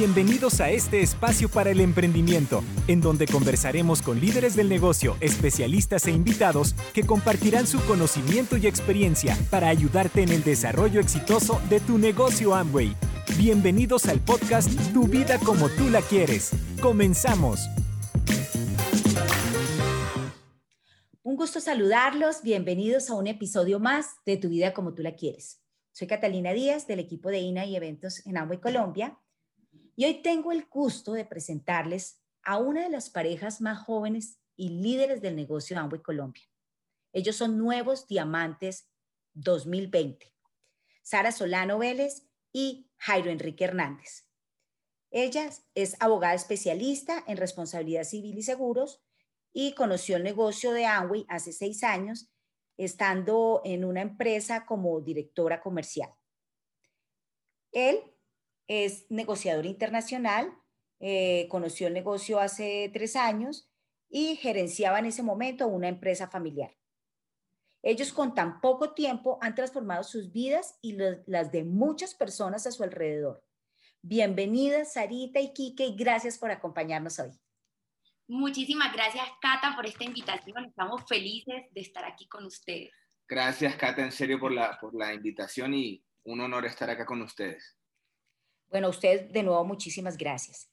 Bienvenidos a este espacio para el emprendimiento, en donde conversaremos con líderes del negocio, especialistas e invitados que compartirán su conocimiento y experiencia para ayudarte en el desarrollo exitoso de tu negocio Amway. Bienvenidos al podcast Tu vida como tú la quieres. Comenzamos. Un gusto saludarlos. Bienvenidos a un episodio más de Tu vida como tú la quieres. Soy Catalina Díaz del equipo de INA y Eventos en Amway Colombia y hoy tengo el gusto de presentarles a una de las parejas más jóvenes y líderes del negocio de Amway Colombia. Ellos son Nuevos Diamantes 2020. Sara Solano Vélez y Jairo Enrique Hernández. Ella es abogada especialista en responsabilidad civil y seguros y conoció el negocio de Amway hace seis años, estando en una empresa como directora comercial. Él es negociador internacional, eh, conoció el negocio hace tres años y gerenciaba en ese momento una empresa familiar. Ellos con tan poco tiempo han transformado sus vidas y las de muchas personas a su alrededor. Bienvenidas, Sarita y Kike, y gracias por acompañarnos hoy. Muchísimas gracias, Cata, por esta invitación. Estamos felices de estar aquí con ustedes. Gracias, Cata, en serio, por la, por la invitación y un honor estar acá con ustedes. Bueno, usted de nuevo muchísimas gracias.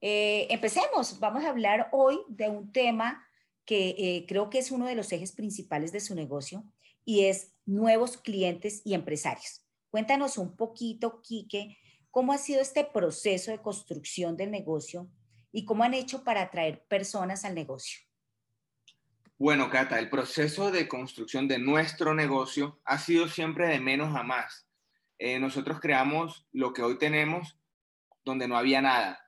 Eh, empecemos. Vamos a hablar hoy de un tema que eh, creo que es uno de los ejes principales de su negocio y es nuevos clientes y empresarios. Cuéntanos un poquito, Quique, cómo ha sido este proceso de construcción del negocio y cómo han hecho para atraer personas al negocio. Bueno, Cata, el proceso de construcción de nuestro negocio ha sido siempre de menos a más. Eh, nosotros creamos lo que hoy tenemos donde no había nada.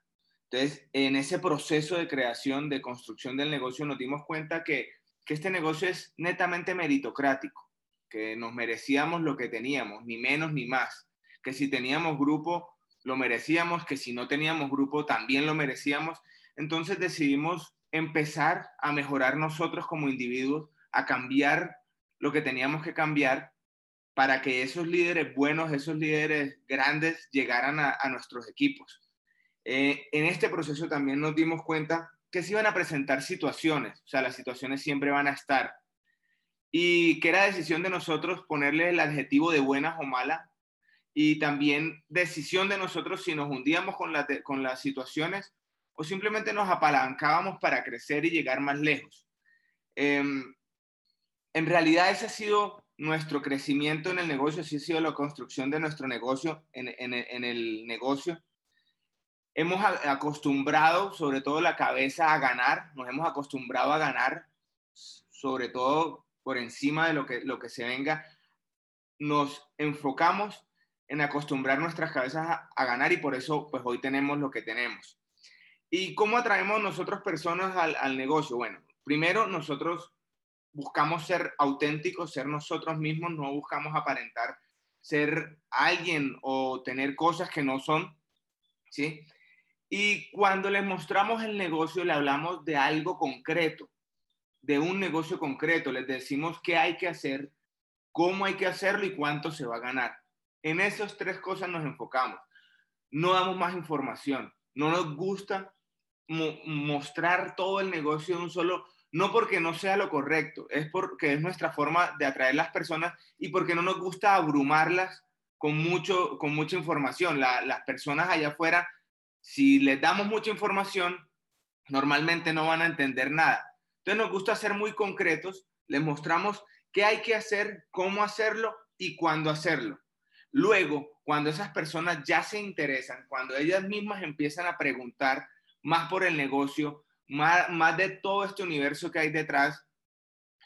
Entonces, en ese proceso de creación, de construcción del negocio, nos dimos cuenta que, que este negocio es netamente meritocrático, que nos merecíamos lo que teníamos, ni menos ni más, que si teníamos grupo, lo merecíamos, que si no teníamos grupo, también lo merecíamos. Entonces decidimos empezar a mejorar nosotros como individuos, a cambiar lo que teníamos que cambiar para que esos líderes buenos, esos líderes grandes llegaran a, nuestros equipos. Eh, en este proceso también nos dimos cuenta que se iban a presentar situaciones, o sea, las situaciones siempre van a estar, y que era decisión de nosotros ponerle el adjetivo de buenas o mala, y también decisión de nosotros si nos hundíamos con, con las situaciones o simplemente nos apalancábamos para crecer y llegar más lejos. Em, en realidad ese ha sido nuestro crecimiento en el negocio, sí ha sido la construcción de nuestro negocio en, el negocio. Hemos acostumbrado, sobre todo la cabeza, a ganar, nos hemos acostumbrado a ganar, sobre todo por encima de lo que, lo que se venga. Nos enfocamos en acostumbrar nuestras cabezas a, ganar y por eso pues hoy tenemos lo que tenemos. ¿Y cómo atraemos nosotros personas al negocio? Bueno, primero nosotros buscamos ser auténticos, ser nosotros mismos, no buscamos aparentar ser alguien o tener cosas que no son, ¿sí? Y cuando les mostramos el negocio, le hablamos de algo concreto, de un negocio concreto, les decimos qué hay que hacer, cómo hay que hacerlo y cuánto se va a ganar. En esas tres cosas nos enfocamos. No damos más información, no nos gusta mostrar todo el negocio de un solo no porque no sea lo correcto, es porque es nuestra forma de atraer las personas y porque no nos gusta abrumarlas con, mucho, con mucha información. las personas allá afuera, si les damos mucha información, normalmente no van a entender nada. Entonces nos gusta ser muy concretos, les mostramos qué hay que hacer, cómo hacerlo y cuándo hacerlo. Luego, cuando esas personas ya se interesan, cuando ellas mismas empiezan a preguntar más por el negocio, más, de todo este universo que hay detrás,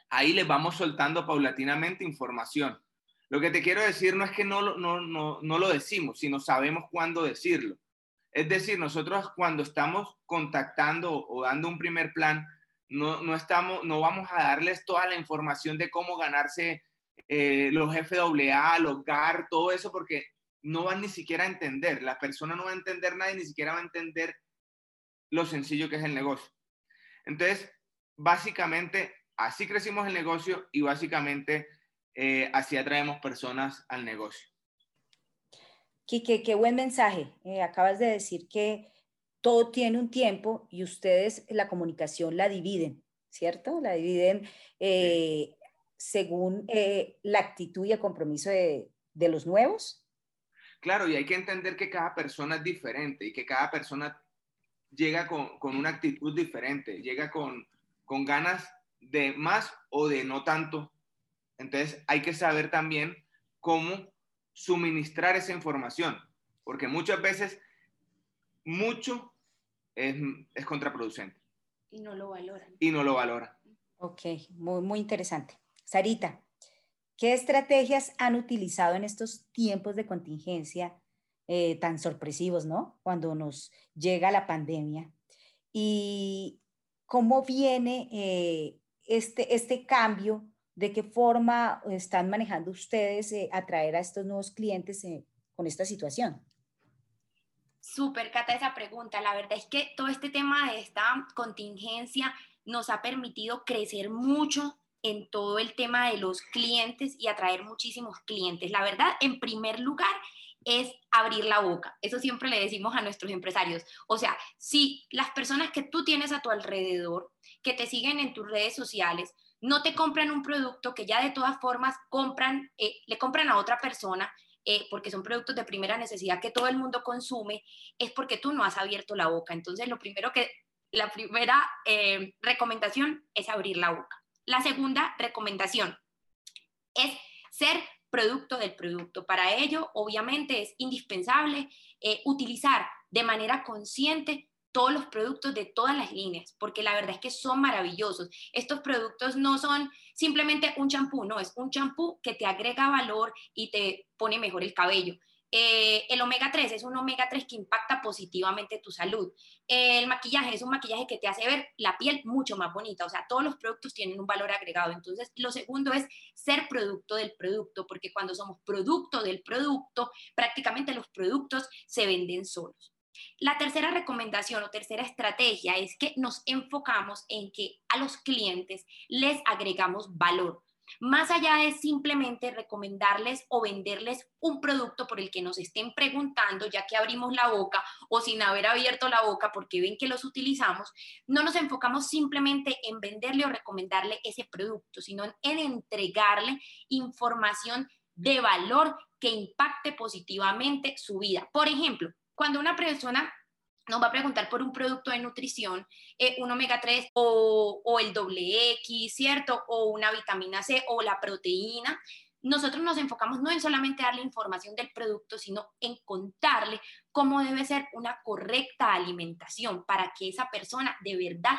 ahí les vamos soltando paulatinamente información. Lo que te quiero decir no es que no, no, no, no lo decimos, sino sabemos cuándo decirlo. Es decir, nosotros cuando estamos contactando o dando un primer plan, no, no, estamos, no vamos a darles toda la información de cómo ganarse eh, los FAA, los GAR, todo eso, porque no van ni siquiera a entender. La persona no va a entender nada ni siquiera va a entender lo sencillo que es el negocio. Entonces, básicamente, así crecimos el negocio y básicamente eh, así atraemos personas al negocio. Quique, qué buen mensaje. Eh, acabas de decir que todo tiene un tiempo y ustedes la comunicación la dividen, ¿cierto? La dividen eh, según eh, la actitud y el compromiso de, de los nuevos. Claro, y hay que entender que cada persona es diferente y que cada persona llega con, con una actitud diferente, llega con, con ganas de más o de no tanto. Entonces hay que saber también cómo suministrar esa información, porque muchas veces mucho es, es contraproducente. Y no lo valoran. Y no lo valoran. Ok, muy, muy interesante. Sarita, ¿qué estrategias han utilizado en estos tiempos de contingencia eh, tan sorpresivos, ¿no? Cuando nos llega la pandemia. ¿Y cómo viene eh, este, este cambio? ¿De qué forma están manejando ustedes eh, atraer a estos nuevos clientes con esta situación? Súper, Cata, esa pregunta. La verdad es que todo este tema de esta contingencia nos ha permitido crecer mucho en todo el tema de los clientes y atraer muchísimos clientes. La verdad, en primer lugar, es abrir la boca. Eso siempre le decimos a nuestros empresarios. O sea, si las personas que tú tienes a tu alrededor, que te siguen en tus redes sociales, no te compran un producto que ya de todas formas compran, eh, le compran a otra persona, eh, porque son productos de primera necesidad que todo el mundo consume, es porque tú no has abierto la boca. Entonces, lo primero que, la primera eh, recomendación es abrir la boca. La segunda recomendación es ser producto del producto. Para ello, obviamente, es indispensable eh, utilizar de manera consciente todos los productos de todas las líneas, porque la verdad es que son maravillosos. Estos productos no son simplemente un champú, no, es un champú que te agrega valor y te pone mejor el cabello. Eh, el omega 3 es un omega 3 que impacta positivamente tu salud. el maquillaje es un maquillaje que te hace ver la piel mucho más bonita. O sea, todos los productos tienen un valor agregado. Entonces, lo segundo es ser producto del producto, porque cuando somos producto del producto, prácticamente los productos se venden solos. La tercera recomendación o tercera estrategia es que nos enfocamos en que a los clientes les agregamos valor más allá de simplemente recomendarles o venderles un producto por el que nos estén preguntando, ya que abrimos la boca o sin haber abierto la boca porque ven que los utilizamos, no nos enfocamos simplemente en venderle o recomendarle ese producto, sino en entregarle información de valor que impacte positivamente su vida. Por ejemplo, cuando una persona nos va a preguntar por un producto de nutrición, eh, un omega 3 o, o, el doble X, ¿cierto? O una vitamina C o la proteína. Nosotros nos enfocamos no en solamente darle información del producto, sino en contarle cómo debe ser una correcta alimentación para que esa persona de verdad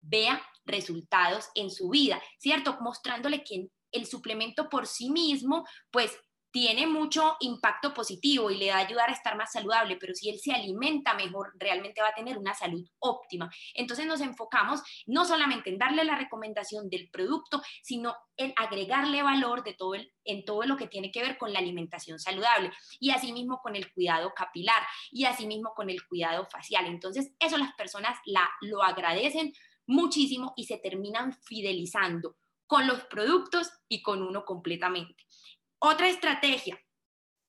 vea resultados en su vida, ¿cierto? Mostrándole que el suplemento por sí mismo, pues tiene mucho impacto positivo y le va a ayudar a estar más saludable, pero si él se alimenta mejor, realmente va a tener una salud óptima. Entonces nos enfocamos no solamente en darle la recomendación del producto, sino en agregarle valor de todo en todo lo que tiene que ver con la alimentación saludable y asimismo con el cuidado capilar y asimismo con el cuidado facial. Entonces eso las personas la, lo agradecen muchísimo y se terminan fidelizando con los productos y con uno completamente. Otra estrategia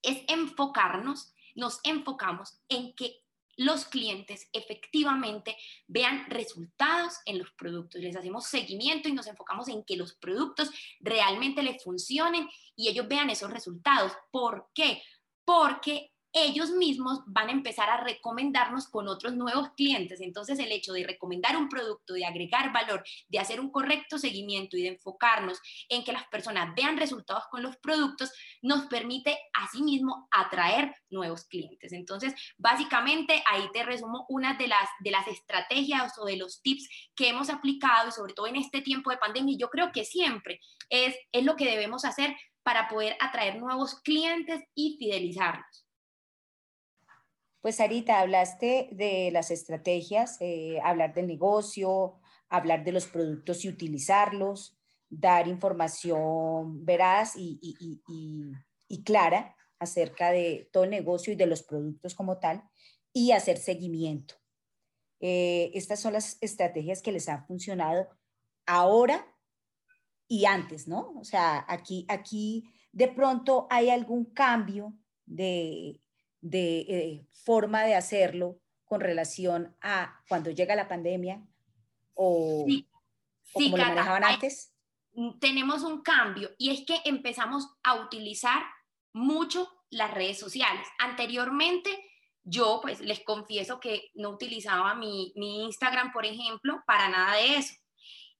es enfocarnos, nos enfocamos en que los clientes efectivamente vean resultados en los productos. Les hacemos seguimiento y nos enfocamos en que los productos realmente les funcionen y ellos vean esos resultados. ¿Por qué? Porque ellos mismos van a empezar a recomendarnos con otros nuevos clientes. Entonces, el hecho de recomendar un producto, de agregar valor, de hacer un correcto seguimiento y de enfocarnos en que las personas vean resultados con los productos, nos permite asimismo atraer nuevos clientes. Entonces, básicamente, ahí te resumo una de las, de las estrategias o de los tips que hemos aplicado y sobre todo en este tiempo de pandemia. Yo creo que siempre es, es lo que debemos hacer para poder atraer nuevos clientes y fidelizarlos. Pues Sarita, hablaste de las estrategias, eh, hablar del negocio, hablar de los productos y utilizarlos, dar información veraz y, clara acerca de todo negocio y de los productos como tal y hacer seguimiento. Eh, estas son las estrategias que les han funcionado ahora y antes, ¿no? O sea, aquí, aquí de pronto hay algún cambio de de eh, forma de hacerlo con relación a cuando llega la pandemia o, sí. como lo manejaban antes? Tenemos un cambio y es que empezamos a utilizar mucho las redes sociales. Anteriormente, yo pues les confieso que no utilizaba mi, mi Instagram, por ejemplo, para nada de eso.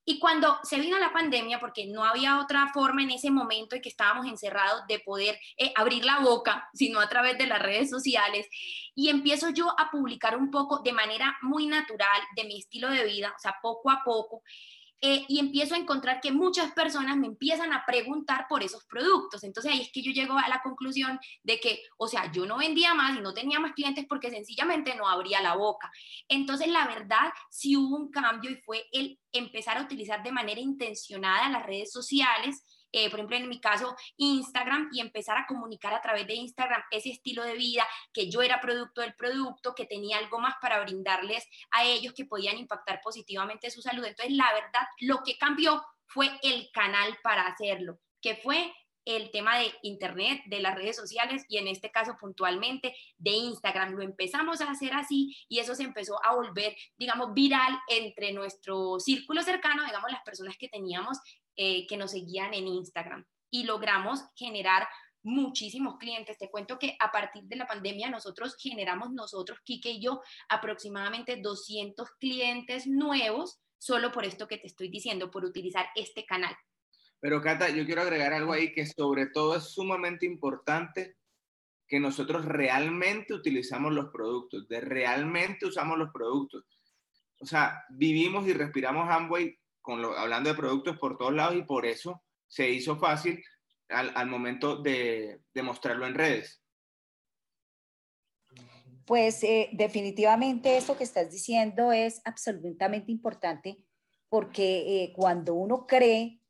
Y cuando se vino la pandemia, porque no había otra forma en ese momento en que estábamos encerrados de poder eh, abrir la boca, sino a través de las redes sociales, y empiezo yo a publicar un poco de manera muy natural de mi estilo de vida, o sea, poco a poco, eh, y empiezo a encontrar que muchas personas me empiezan a preguntar por esos productos. Entonces ahí es que yo llego a la conclusión de que, o sea, yo no vendía más y no tenía más clientes porque sencillamente no abría la boca. Entonces la verdad sí hubo un cambio y fue el empezar a utilizar de manera intencionada las redes sociales eh, por ejemplo, en mi caso, Instagram y empezar a comunicar a través de Instagram ese estilo de vida, que yo era producto del producto, que tenía algo más para brindarles a ellos que podían impactar positivamente su salud. Entonces, la verdad, lo que cambió fue el canal para hacerlo, que fue el tema de Internet, de las redes sociales y en este caso puntualmente de Instagram. Lo empezamos a hacer así y eso se empezó a volver, digamos, viral entre nuestro círculo cercano, digamos, las personas que teníamos eh, que nos seguían en Instagram y logramos generar muchísimos clientes. Te cuento que a partir de la pandemia nosotros generamos nosotros, Kike y yo, aproximadamente 200 clientes nuevos solo por esto que te estoy diciendo, por utilizar este canal. Pero Cata, yo quiero agregar algo ahí que sobre todo es sumamente importante que nosotros realmente utilizamos los productos, de realmente usamos los productos. O sea, vivimos y respiramos Amway hablando de productos por todos lados y por eso se hizo fácil al, momento de, de, mostrarlo en redes. Pues eh, definitivamente eso que estás diciendo es absolutamente importante porque eh, cuando uno cree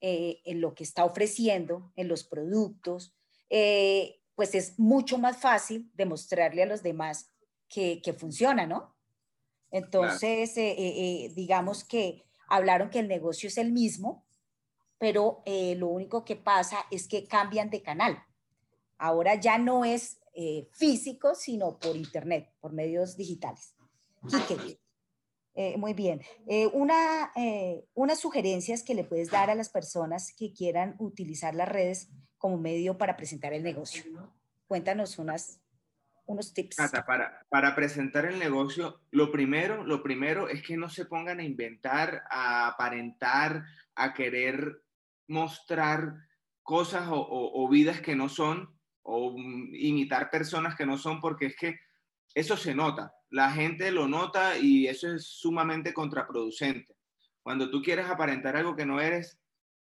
eh, en lo que está ofreciendo, en los productos, pues es mucho más fácil demostrarle a los demás que, que funciona, ¿no? Entonces, digamos que hablaron que el negocio es el mismo, pero eh, lo único que pasa es que cambian de canal. Ahora ya no es eh, físico, sino por internet, por medios digitales. Eh, muy bien. una, unas sugerencias que le puedes dar a las personas que quieran utilizar las redes como medio para presentar el negocio. Cuéntanos unas unos tips. para, presentar el negocio, lo primero, lo primero es que no se pongan a inventar, a aparentar, a querer mostrar cosas o, o, vidas que no son, o imitar personas que no son, porque es que eso se nota. La gente lo nota y eso es sumamente contraproducente. Cuando tú quieres aparentar algo que no eres,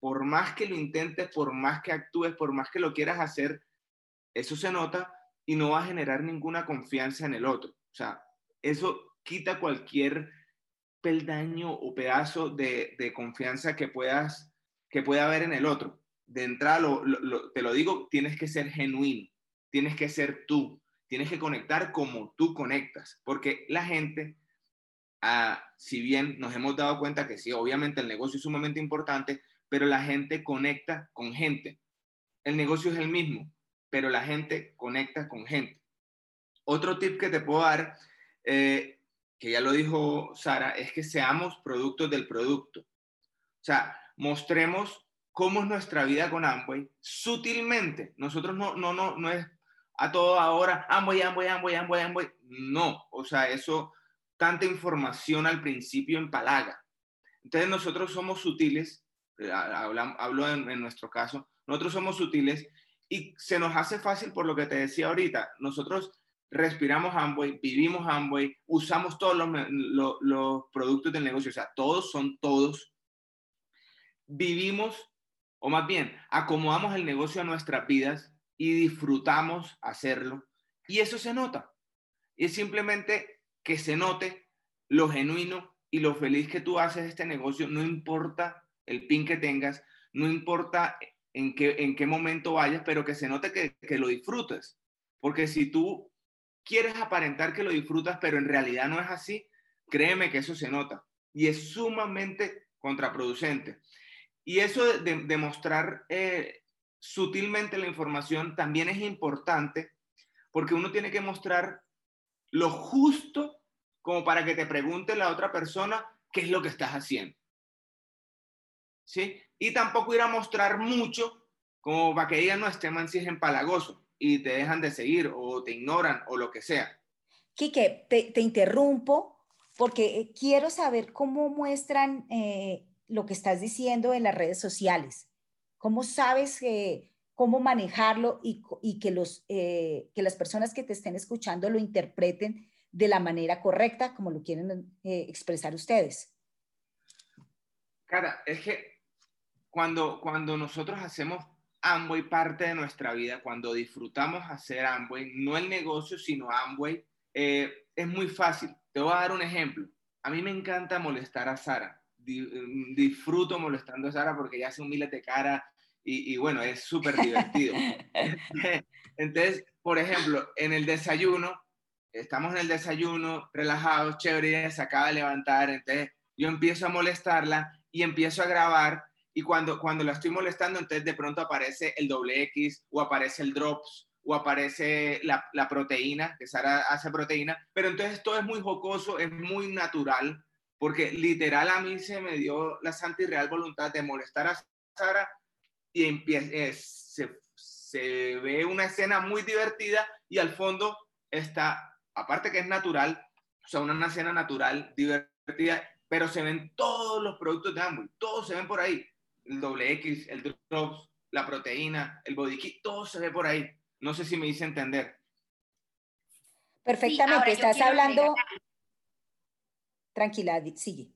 por más que lo intentes, por más que actúes, por más que lo quieras hacer, eso se nota y no va a generar ninguna confianza en el otro. O sea, eso quita cualquier peldaño o pedazo de, confianza que puedas que pueda haber en el otro. De entrada, te lo digo, tienes que ser genuino, tienes que ser tú, tienes que conectar como tú conectas, porque la gente, ah, si bien nos hemos dado cuenta que sí, obviamente el negocio es sumamente importante, pero la gente conecta con gente. El negocio es el mismo, pero la gente conecta con gente. Otro tip que te puedo dar, eh, que ya lo dijo Sara, es que seamos productos del producto. O sea, mostremos cómo es nuestra vida con Amway sutilmente. Nosotros no, no, no, no es a todo ahora Amway, Amway, Amway, Amway, Amway. No, o sea, eso, tanta información al principio empalaga. Entonces nosotros somos sutiles, eh, hablo, en, en nuestro caso, nosotros somos sutiles y se nos hace fácil por lo que te decía ahorita. Nosotros respiramos Amway, vivimos Amway, usamos todos los, los, productos del negocio, o sea, todos son todos. Vivimos, o más bien, acomodamos el negocio a nuestras vidas y disfrutamos hacerlo. Y eso se nota. Y es simplemente que se note lo genuino y lo feliz que tú haces este negocio, no importa el pin que tengas, no importa en qué, en qué momento vayas, pero que se note que, que lo disfrutes. Porque si tú quieres aparentar que lo disfrutas, pero en realidad no es así, créeme que eso se nota y es sumamente contraproducente. Y eso de, mostrar eh, sutilmente la información también es importante porque uno tiene que mostrar lo justo como para que te pregunte la otra persona qué es lo que estás haciendo. ¿Sí? Y tampoco ir a mostrar mucho como para que digan, no, este man sí es empalagoso y te dejan de seguir o te ignoran o lo que sea. Quique, te, te interrumpo porque eh, quiero saber cómo muestran eh, lo que estás diciendo en las redes sociales. ¿Cómo sabes cómo manejarlo y, y que, los, eh, que las personas que te estén escuchando lo interpreten de la manera correcta, como lo quieren expresar ustedes? Cara, es que cuando, cuando nosotros hacemos Amway parte de nuestra vida, cuando disfrutamos hacer Amway, no el negocio, sino Amway, es muy fácil. Te voy a dar un ejemplo. A mí me encanta molestar a Sara. Mm, disfruto molestando a Sara porque ya hace un miles de cara y, bueno, es súper divertido. Entonces, por ejemplo, en el desayuno, estamos en el desayuno, relajados, chévere, se acaba de levantar, entonces yo empiezo a molestarla y empiezo a grabar y cuando, cuando la estoy molestando, entonces de pronto aparece el doble X o aparece el drops o aparece la, la, proteína, que Sara hace proteína, pero entonces todo es muy jocoso, es muy natural, porque literal a mí se me dio la santa y real voluntad de molestar a Sara y empieza, eh, se, se ve una escena muy divertida y al fondo está, aparte que es natural, o sea, una escena natural, divertida, pero se ven todos los productos de Amway, todos se ven por ahí, el doble X, el drops, la proteína, el body kit, todo se ve por ahí. No sé si me hice entender. Perfectamente, estás hablando... Tranquila, sigue.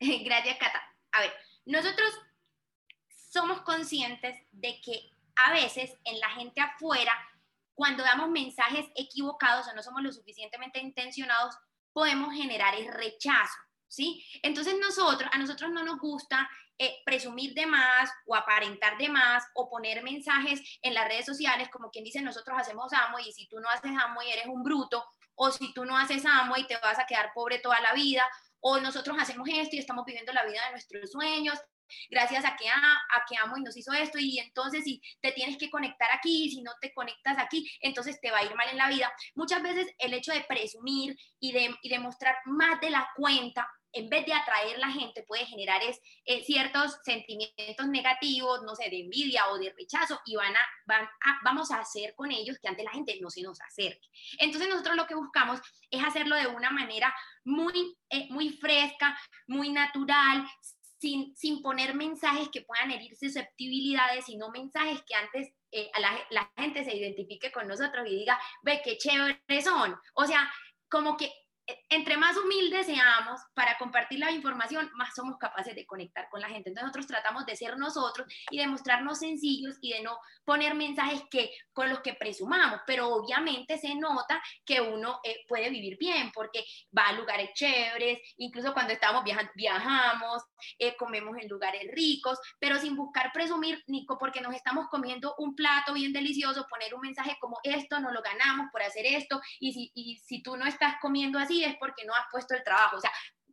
Gracias, Cata. A ver, nosotros somos conscientes de que a veces en la gente afuera, cuando damos mensajes equivocados o no somos lo suficientemente intencionados, podemos generar el rechazo, ¿sí? Entonces nosotros, a nosotros no nos gusta eh, presumir de más o aparentar de más o poner mensajes en las redes sociales como quien dice nosotros hacemos amo y si tú no haces amo y eres un bruto o si tú no haces amo y te vas a quedar pobre toda la vida o nosotros hacemos esto y estamos viviendo la vida de nuestros sueños gracias a que, a, a que amo y nos hizo esto y entonces si te tienes que conectar aquí, si no te conectas aquí, entonces te va a ir mal en la vida. Muchas veces el hecho de presumir y de, y de más de la cuenta en vez de atraer la gente, puede generar es, eh, ciertos sentimientos negativos, no sé, de envidia o de rechazo, y van a, van vamos a hacer con ellos que ante la gente no se nos acerque. Entonces nosotros lo que buscamos es hacerlo de una manera muy, eh, muy fresca, muy natural, sin, sin, poner mensajes que puedan herir susceptibilidades, sino mensajes que antes eh, la, la gente se identifique con nosotros y diga, ve qué chévere son. O sea, como que entre más humildes seamos para compartir la información, más somos capaces de conectar con la gente. Entonces nosotros tratamos de ser nosotros y de mostrarnos sencillos y de no poner mensajes que con los que presumamos, pero obviamente se nota que uno eh, puede vivir bien porque va a lugares chéveres, incluso cuando estamos viajando, viajamos, eh, comemos en lugares ricos, pero sin buscar presumir, Nico, porque nos estamos comiendo un plato bien delicioso, poner un mensaje como esto, no lo ganamos por hacer esto, y si, y si tú no estás comiendo así, es porque no has puesto el trabajo. O sea,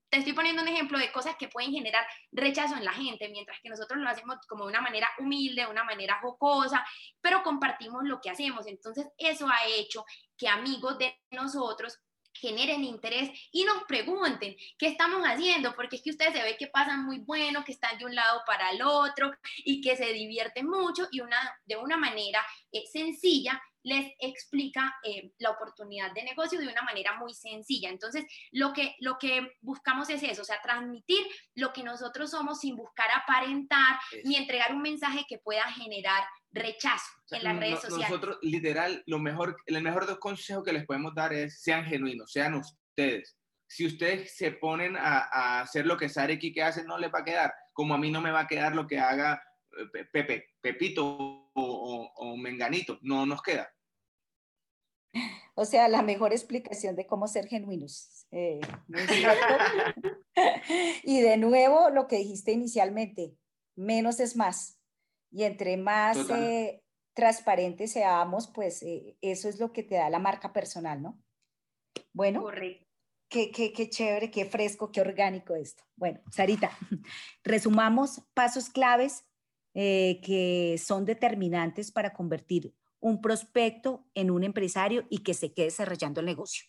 te estoy poniendo un ejemplo de cosas que pueden generar rechazo en la gente, mientras que nosotros lo hacemos como de una manera humilde, de una manera jocosa, pero compartimos lo que hacemos. Entonces, eso ha hecho que amigos de nosotros generen interés y nos pregunten qué estamos haciendo, porque es que ustedes se ve que pasan muy bueno, que están de un lado para el otro y que se divierten mucho y una, de una manera eh, sencilla les explica eh, la oportunidad de negocio de una manera muy sencilla. Entonces, lo que, lo que buscamos es eso, o sea, transmitir lo que nosotros somos sin buscar aparentar ni entregar un mensaje que pueda generar rechazo en las redes sociales. Nosotros, literal, lo mejor, el mejor dos consejos que les podemos dar es sean genuinos, sean ustedes. Si ustedes se ponen a, hacer lo que Sara y Kike hacen, no les va a quedar. Como a mí no me va a quedar lo que haga eh, Pepe, Pepito o, o Menganito. No nos queda. O sea, la mejor explicación de cómo ser genuinos. Eh, y de nuevo, lo que dijiste inicialmente, menos es más. Y entre más eh, transparentes seamos, pues eh, eso es lo que te da la marca personal, ¿no? Bueno, Qué, qué, qué chévere, qué fresco, qué orgánico esto. Bueno, Sarita, resumamos pasos claves que son determinantes para convertir un prospecto en un empresario y que se quede desarrollando el negocio?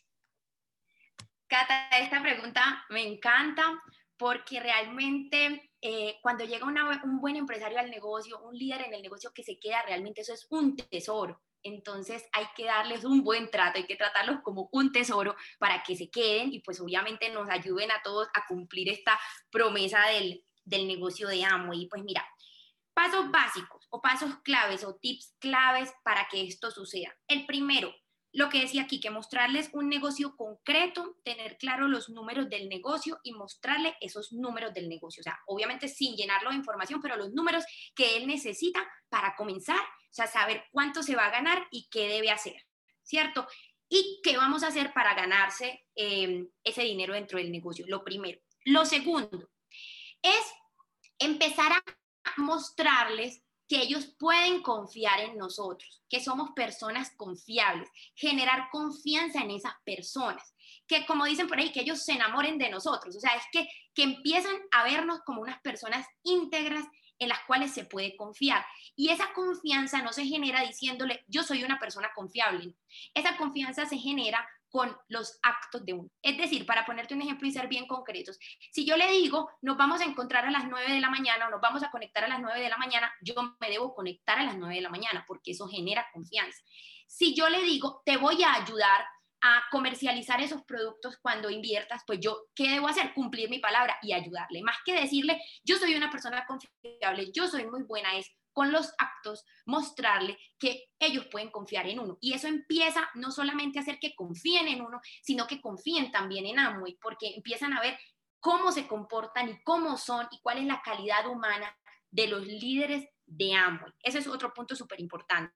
Cata, esta pregunta me encanta porque realmente eh, cuando llega un buen empresario al negocio, un líder en el negocio que se queda, realmente eso es un tesoro. Entonces hay que darles un buen trato, hay que tratarlos como un tesoro para que se queden y pues obviamente nos ayuden a todos a cumplir esta promesa del, del negocio de Amo. Y pues mira, pasos básicos o pasos claves o tips claves para que esto suceda. El primero, lo que decía aquí, que mostrarles un negocio concreto, tener claro los números del negocio y mostrarle esos números del negocio. O sea, obviamente sin llenarlo de información, pero los números que él necesita para comenzar, o sea, saber cuánto se va a ganar y qué debe hacer, ¿cierto? Y qué vamos a hacer para ganarse em, ese dinero dentro del negocio, lo primero. Lo segundo es empezar a mostrarles que ellos pueden confiar en nosotros, que somos personas confiables, generar confianza en esas personas, que como dicen por ahí, que ellos se enamoren de nosotros, o sea, es que, que empiezan a vernos como unas personas íntegras en las cuales se puede confiar. Y esa confianza no se genera diciéndole, yo soy una persona confiable. Esa confianza se genera con los actos de uno. Es decir, para ponerte un ejemplo y ser bien concretos, si yo le digo, nos vamos a encontrar a las 9 de la mañana o nos vamos a conectar a las 9 de la mañana, yo me debo conectar a las 9 de la mañana porque eso genera confianza. Si yo le digo, te voy a ayudar a comercializar esos productos cuando inviertas, pues yo, ¿qué debo hacer? Cumplir mi palabra y ayudarle. Más que decirle, yo soy una persona confiable, yo soy muy buena, es con los actos mostrarle que ellos pueden confiar en uno. Y eso empieza no solamente a hacer que confíen en uno, sino que confíen también en Amway, porque empiezan a ver cómo se comportan y cómo son y cuál es la calidad humana de los líderes de Amway. Ese es otro punto súper importante.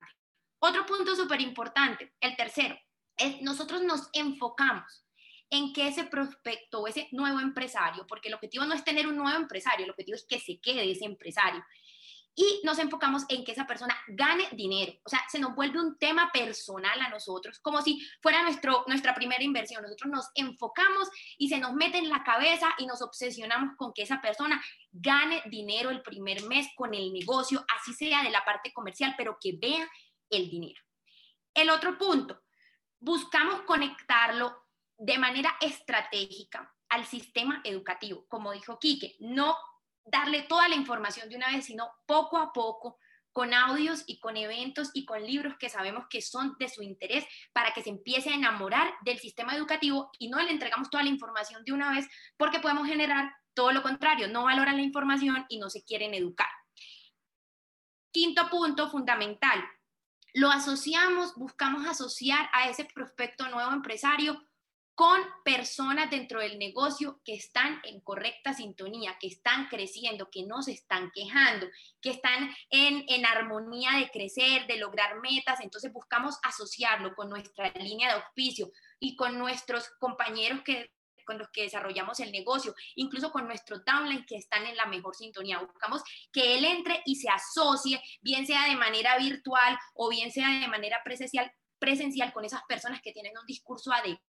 Otro punto súper importante, el tercero, es nosotros nos enfocamos en que ese prospecto o ese nuevo empresario, porque el objetivo no es tener un nuevo empresario, el objetivo es que se quede ese empresario, y nos enfocamos en que esa persona gane dinero. O sea, se nos vuelve un tema personal a nosotros, como si fuera nuestro, nuestra primera inversión. Nosotros nos enfocamos y se nos mete en la cabeza y nos obsesionamos con que esa persona gane dinero el primer mes con el negocio, así sea de la parte comercial, pero que vea el dinero. El otro punto, buscamos conectarlo de manera estratégica al sistema educativo. Como dijo Quique, no darle toda la información de una vez, sino poco a poco, con audios y con eventos y con libros que sabemos que son de su interés para que se empiece a enamorar del sistema educativo y no le entregamos toda la información de una vez porque podemos generar todo lo contrario, no valoran la información y no se quieren educar. Quinto punto fundamental, lo asociamos, buscamos asociar a ese prospecto nuevo empresario con personas dentro del negocio que están en correcta sintonía, que están creciendo, que no se están quejando, que están en, en, armonía de crecer, de lograr metas. Entonces buscamos asociarlo con nuestra línea de auspicio y con nuestros compañeros que con los que desarrollamos el negocio, incluso con nuestros downline que están en la mejor sintonía. Buscamos que él entre y se asocie, bien sea de manera virtual o bien sea de manera presencial, presencial con esas personas que tienen un discurso adecuado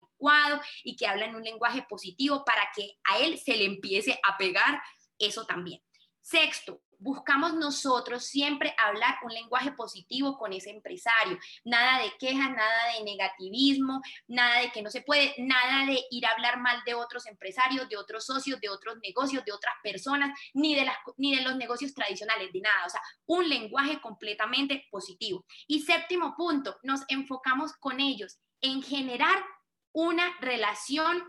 y que habla en un lenguaje positivo para que a él se le empiece a pegar eso también. Sexto, buscamos nosotros siempre hablar un lenguaje positivo con ese empresario. Nada de quejas, nada de negativismo, nada de que no se puede, nada de ir a hablar mal de otros empresarios, de otros socios, de otros negocios, de otras personas, ni de, las, ni de los negocios tradicionales, de nada. O sea, un lenguaje completamente positivo. Y séptimo punto, nos enfocamos con ellos en generar una relación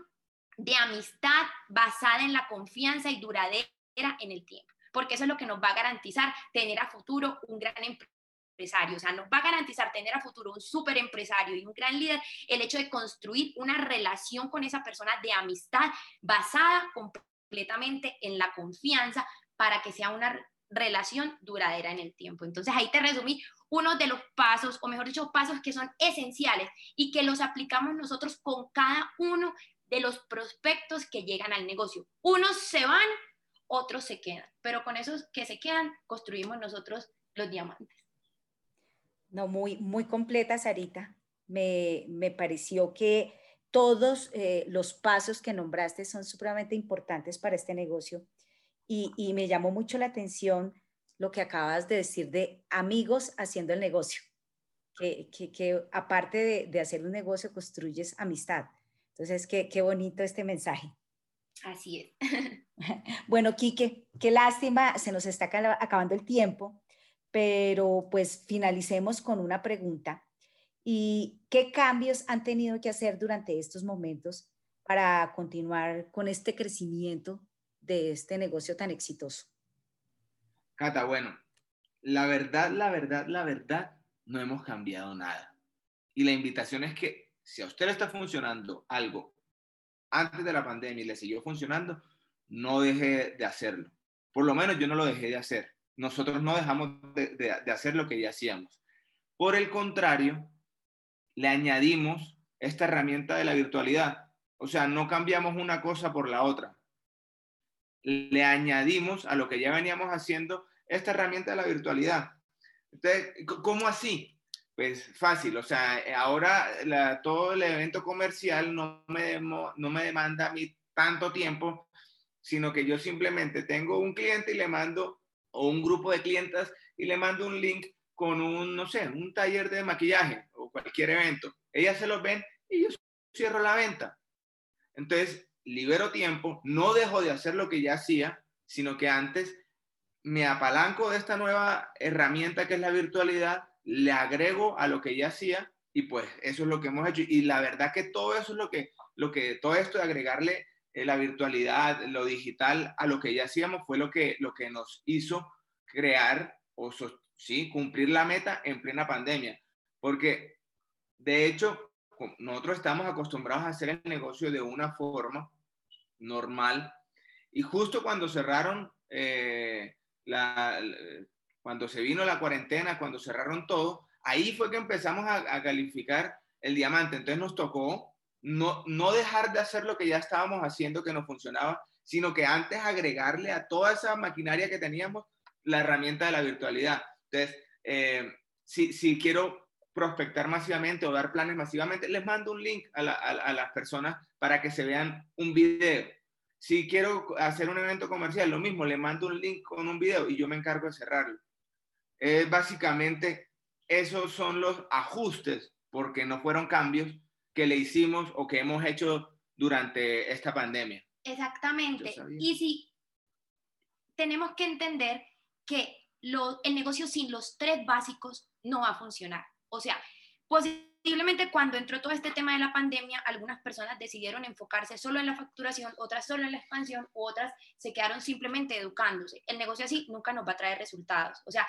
de amistad basada en la confianza y duradera en el tiempo, porque eso es lo que nos va a garantizar tener a futuro un gran empresario, o sea, nos va a garantizar tener a futuro un súper empresario y un gran líder el hecho de construir una relación con esa persona de amistad basada completamente en la confianza para que sea una relación duradera en el tiempo. Entonces ahí te resumí uno de los pasos, o mejor dicho, pasos que son esenciales y que los aplicamos nosotros con cada uno de los prospectos que llegan al negocio. Unos se van, otros se quedan, pero con esos que se quedan construimos nosotros los diamantes. No, muy, muy completa, Sarita. Me, me pareció que todos eh, los pasos que nombraste son supremamente importantes para este negocio y, y me llamó mucho la atención lo que acabas de decir de amigos haciendo el negocio. que, que, aparte de, de, hacer un negocio, construyes amistad. Entonces, qué, qué bonito este mensaje. Así es. Bueno, Quique, qué lástima, se nos está acabando el tiempo, pero pues finalicemos con una pregunta. ¿Y qué cambios han tenido que hacer durante estos momentos para continuar con este crecimiento de este negocio tan exitoso? Cata, bueno, la verdad, la verdad, la verdad, no hemos cambiado nada. Y la invitación es que si a usted le está funcionando algo antes de la pandemia y le siguió funcionando, no deje de hacerlo. Por lo menos yo no lo dejé de hacer. Nosotros no dejamos de, de hacer lo que ya hacíamos. Por el contrario, le añadimos esta herramienta de la virtualidad. O sea, no cambiamos una cosa por la otra. Le añadimos a lo que ya veníamos haciendo esta herramienta de la virtualidad. Entonces, ¿cómo así? Pues fácil, o sea, ahora todo el evento comercial no me, no me demanda a mí tanto tiempo, sino que yo simplemente tengo un cliente y le mando, o un grupo de clientes y le mando un link con un, no sé, un taller de maquillaje o cualquier evento. Ellas se los ven y yo cierro la venta. Entonces, libero tiempo, no dejo de hacer lo que ya hacía, sino que antes me apalanco de esta nueva herramienta que es la virtualidad, le agrego a lo que ya hacía y pues eso es lo que hemos hecho. Y la verdad que todo eso es lo que, lo que todo esto de agregarle eh, la virtualidad, lo digital a lo que ya hacíamos fue lo que, lo que nos hizo crear o sí, cumplir la meta en plena pandemia. Porque de hecho, nosotros estamos acostumbrados a hacer el negocio de una forma normal y justo cuando cerraron eh, la, cuando se vino la cuarentena, cuando cerraron todo, ahí fue que empezamos a, calificar el diamante. Entonces nos tocó no, no dejar de hacer lo que ya estábamos haciendo que nos funcionaba, sino que antes agregarle a toda esa maquinaria que teníamos la herramienta de la virtualidad. Entonces, eh, si, si, quiero prospectar masivamente o dar planes masivamente, les mando un link a, a las personas para que se vean un video. Si quiero hacer un evento comercial, lo mismo, le mando un link con un video y yo me encargo de cerrarlo. Es básicamente, esos son los ajustes, porque no fueron cambios que le hicimos o que hemos hecho durante esta pandemia. Exactamente. Y si tenemos que entender que el negocio sin los tres básicos no va a funcionar. O sea, Posiblemente cuando entró todo este tema de la pandemia, algunas personas decidieron enfocarse solo en la facturación, otras solo en la expansión, otras se quedaron simplemente educándose. El negocio así nunca nos va a traer resultados. O sea,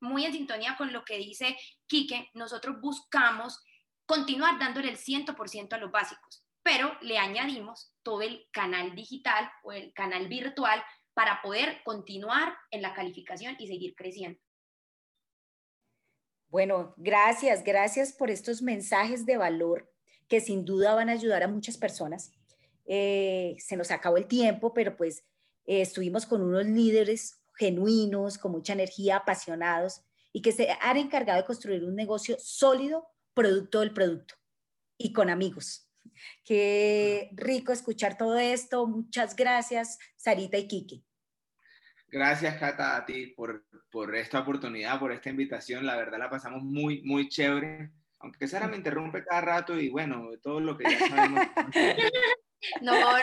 muy en sintonía con lo que dice Quique, nosotros buscamos continuar dándole el 100% a los básicos, pero le añadimos todo el canal digital o el canal virtual para poder continuar en la calificación y seguir creciendo. Bueno, gracias, gracias por estos mensajes de valor que sin duda van a ayudar a muchas personas. Eh, se nos acabó el tiempo, pero pues eh, estuvimos con unos líderes genuinos, con mucha energía, apasionados y que se han encargado de construir un negocio sólido, producto del producto y con amigos. Qué rico escuchar todo esto. Muchas gracias, Sarita y Kiki. Gracias, Cata, a ti por, por, esta oportunidad, por esta invitación. La verdad la pasamos muy, muy chévere. Aunque Sara me interrumpe cada rato y bueno, todo lo que ya sabemos. No, no,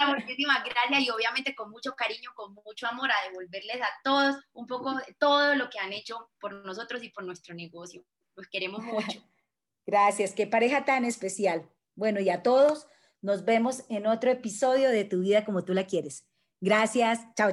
no, muchísimas gracias y obviamente con mucho cariño, con mucho amor a devolverles a todos un poco de todo lo que han hecho por nosotros y por nuestro negocio. Los queremos mucho. Gracias, qué pareja tan especial. Bueno, y a todos nos vemos en otro episodio de Tu vida como tú la quieres. Gracias, chao,